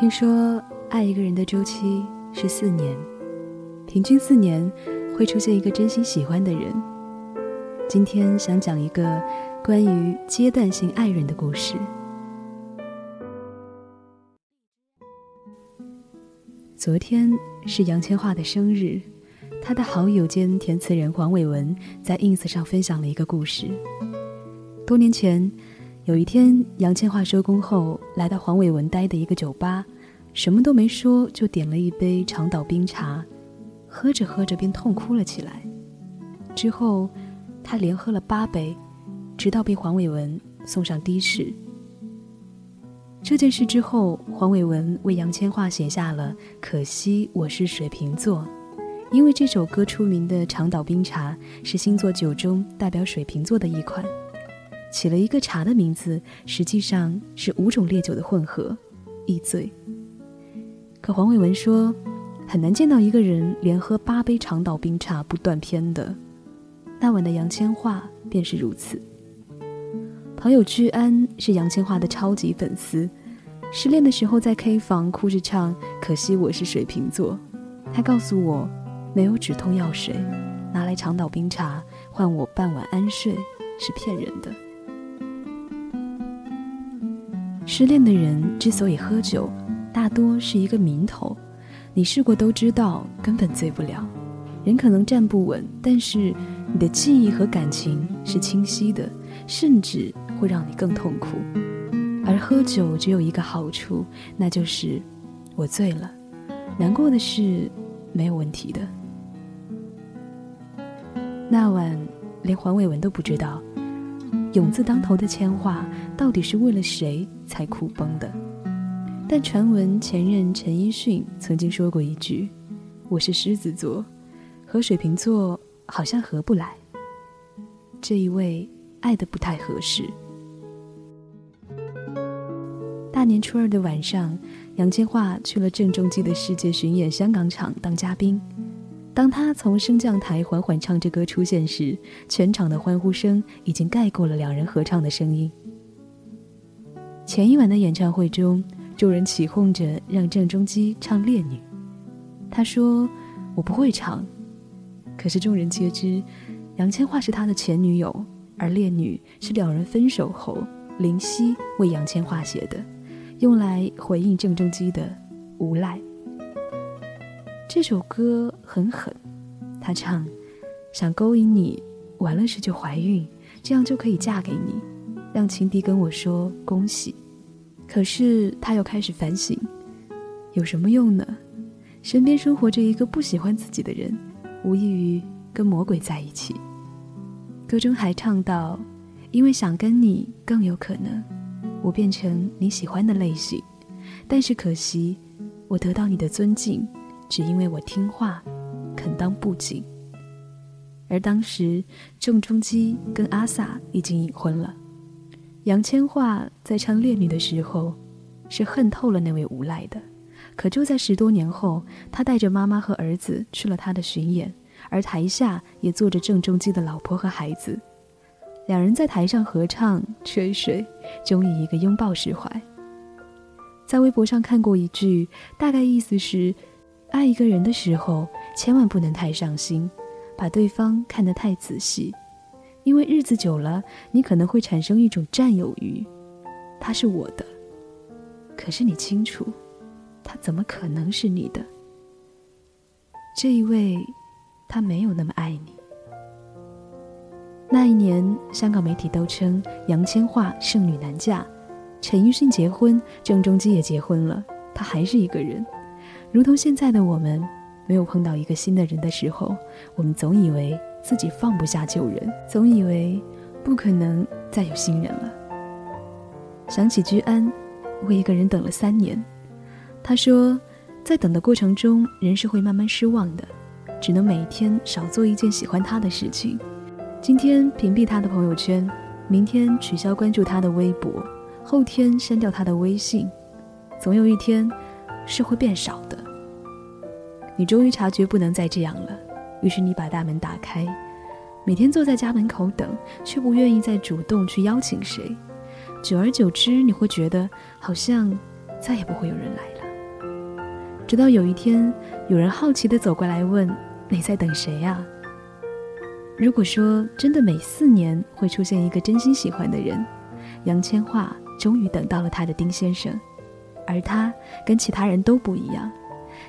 听说爱一个人的周期是四年，平均四年会出现一个真心喜欢的人。今天想讲一个关于阶段性爱人的故事。昨天是杨千嬅的生日，她的好友兼填词人黄伟文在 ins 上分享了一个故事。多年前。有一天，杨千嬅收工后来到黄伟文待的一个酒吧，什么都没说，就点了一杯长岛冰茶，喝着喝着便痛哭了起来。之后，他连喝了八杯，直到被黄伟文送上的士。这件事之后，黄伟文为杨千嬅写下了《可惜我是水瓶座》，因为这首歌出名的长岛冰茶是星座酒中代表水瓶座的一款。起了一个茶的名字，实际上是五种烈酒的混合，易醉。可黄伟文说，很难见到一个人连喝八杯长岛冰茶不断片的。那晚的杨千嬅便是如此。朋友居安是杨千嬅的超级粉丝，失恋的时候在 K 房哭着唱《可惜我是水瓶座》，他告诉我，没有止痛药水，拿来长岛冰茶换我半晚安睡是骗人的。失恋的人之所以喝酒，大多是一个名头。你试过都知道，根本醉不了。人可能站不稳，但是你的记忆和感情是清晰的，甚至会让你更痛苦。而喝酒只有一个好处，那就是我醉了，难过的事没有问题的。那晚连黄伟文都不知道。勇字当头的千嬅，到底是为了谁才哭崩的？但传闻前任陈奕迅曾经说过一句：“我是狮子座，和水瓶座好像合不来。”这一位爱的不太合适。大年初二的晚上，杨千嬅去了郑中基的世界巡演香港场当嘉宾。当他从升降台缓缓唱着歌出现时，全场的欢呼声已经盖过了两人合唱的声音。前一晚的演唱会中，众人起哄着让郑中基唱《烈女》，他说：“我不会唱。”可是众人皆知，杨千嬅是他的前女友，而《烈女》是两人分手后林夕为杨千嬅写的，用来回应郑中基的无赖。这首歌很狠，他唱：“想勾引你，完了时就怀孕，这样就可以嫁给你，让情敌跟我说恭喜。”可是他又开始反省：有什么用呢？身边生活着一个不喜欢自己的人，无异于跟魔鬼在一起。歌中还唱到：“因为想跟你更有可能，我变成你喜欢的类型，但是可惜，我得到你的尊敬。”只因为我听话，肯当布景。而当时郑中基跟阿 sa 已经隐婚了，杨千嬅在唱《烈女》的时候，是恨透了那位无赖的。可就在十多年后，她带着妈妈和儿子去了他的巡演，而台下也坐着郑中基的老婆和孩子，两人在台上合唱吹水，终以一个拥抱释怀。在微博上看过一句，大概意思是。爱一个人的时候，千万不能太上心，把对方看得太仔细，因为日子久了，你可能会产生一种占有欲。他是我的，可是你清楚，他怎么可能是你的？这一位，他没有那么爱你。那一年，香港媒体都称杨千嬅剩女难嫁，陈奕迅结婚，郑中基也结婚了，他还是一个人。如同现在的我们，没有碰到一个新的人的时候，我们总以为自己放不下旧人，总以为不可能再有新人了。想起居安，为一个人等了三年，他说，在等的过程中，人是会慢慢失望的，只能每天少做一件喜欢他的事情。今天屏蔽他的朋友圈，明天取消关注他的微博，后天删掉他的微信，总有一天。是会变少的。你终于察觉不能再这样了，于是你把大门打开，每天坐在家门口等，却不愿意再主动去邀请谁。久而久之，你会觉得好像再也不会有人来了。直到有一天，有人好奇地走过来问：“你在等谁呀？”如果说真的每四年会出现一个真心喜欢的人，杨千嬅终于等到了她的丁先生，而他跟其他人都不一样，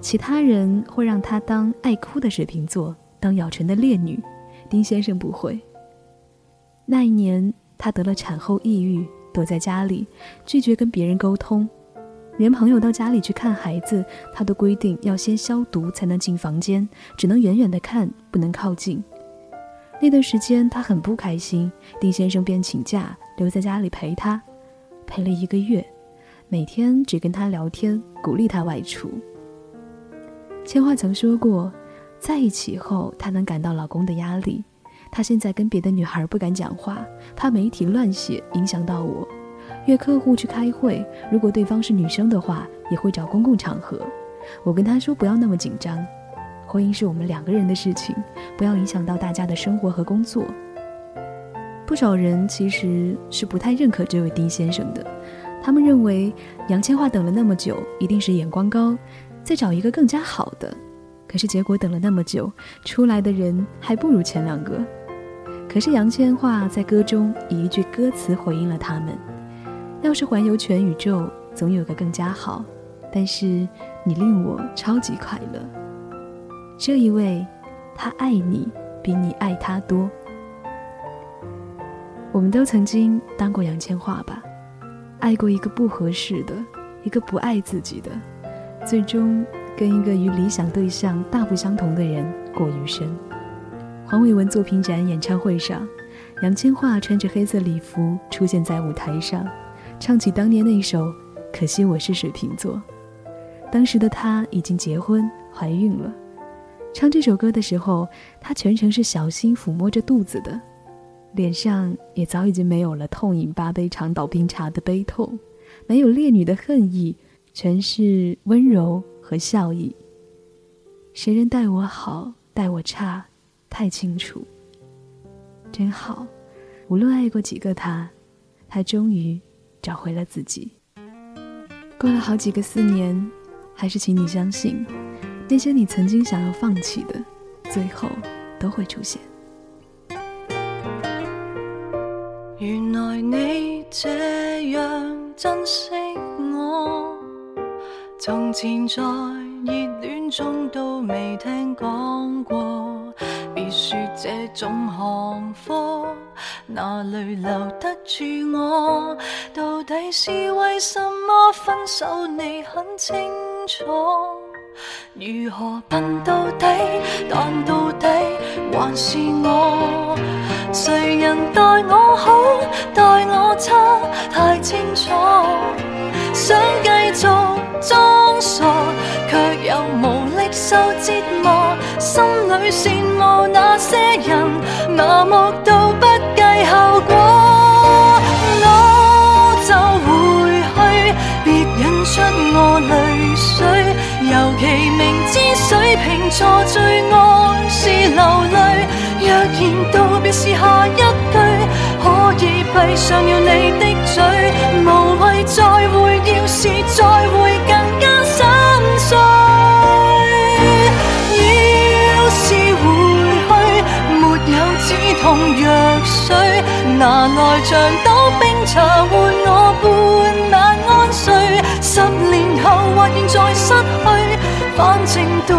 其他人会让他当爱哭的水瓶座，当咬唇的烈女，丁先生不会。那一年，他得了产后抑郁，躲在家里，拒绝跟别人沟通，连朋友到家里去看孩子，他都规定要先消毒才能进房间，只能远远的看，不能靠近。那段时间他很不开心，丁先生便请假留在家里陪他，陪了一个月，每天只跟他聊天，鼓励他外出。千花曾说过，在一起后她能感到老公的压力，她现在跟别的女孩不敢讲话，怕媒体乱写影响到我。约客户去开会，如果对方是女生的话，也会找公共场合。我跟她说不要那么紧张。婚姻是我们两个人的事情，不要影响到大家的生活和工作。不少人其实是不太认可这位丁先生的，他们认为杨千嬅等了那么久，一定是眼光高，再找一个更加好的。可是结果等了那么久，出来的人还不如前两个。可是杨千嬅在歌中以一句歌词回应了他们：“要是环游全宇宙，总有个更加好。但是你令我超级快乐。”这一位，他爱你比你爱他多。我们都曾经当过杨千嬅吧，爱过一个不合适的，一个不爱自己的，最终跟一个与理想对象大不相同的人过余生。黄伟文作品展演唱会上，杨千嬅穿着黑色礼服出现在舞台上，唱起当年那首《可惜我是水瓶座》。当时的她已经结婚怀孕了。唱这首歌的时候，她全程是小心抚摸着肚子的，脸上也早已经没有了痛饮八杯长岛冰茶的悲痛，没有烈女的恨意，全是温柔和笑意。谁人待我好，待我差，太清楚。真好，无论爱过几个他，他终于找回了自己。过了好几个四年，还是请你相信。那些你曾经想要放弃的，最后都会出现。原来你这样珍惜，从前在热恋中都未听讲过。别说这种行货，哪里留得住我？到底是为什么分手？你很清楚。如何笨到底？但到底还是我。谁人待我好，待我差，太清楚。想继续装傻，却又无力受折磨。心里羡慕那些人，麻木到不计后果。我就回去，别引出我泪水。尤其明知水瓶座最爱是流泪，若然道别是下一句，闭上了你的嘴，无谓再会，要是再会更加心碎。要是回去，没有止痛药水，拿来像斗冰茶换我半晚安睡。十年后或现在失去，反正到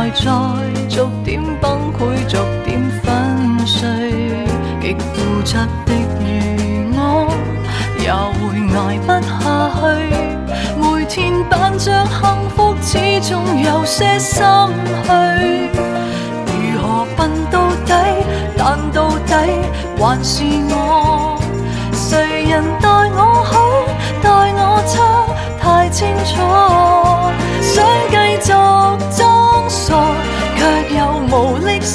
内在逐点崩溃，逐点粉碎，极固执的如我，也会挨不下去。每天扮着幸福，始终有些心虚。如何笨到底，但到底，还是我？谁人待我好，待我差，太清楚。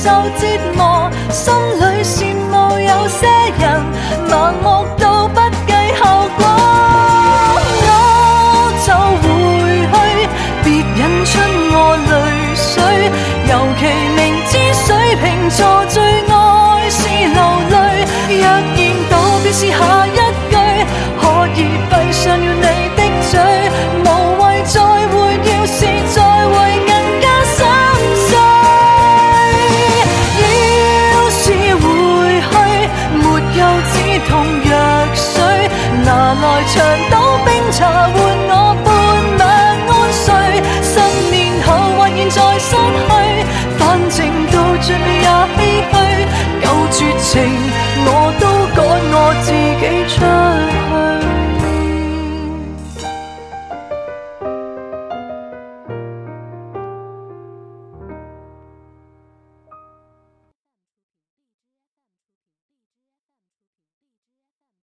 受折磨。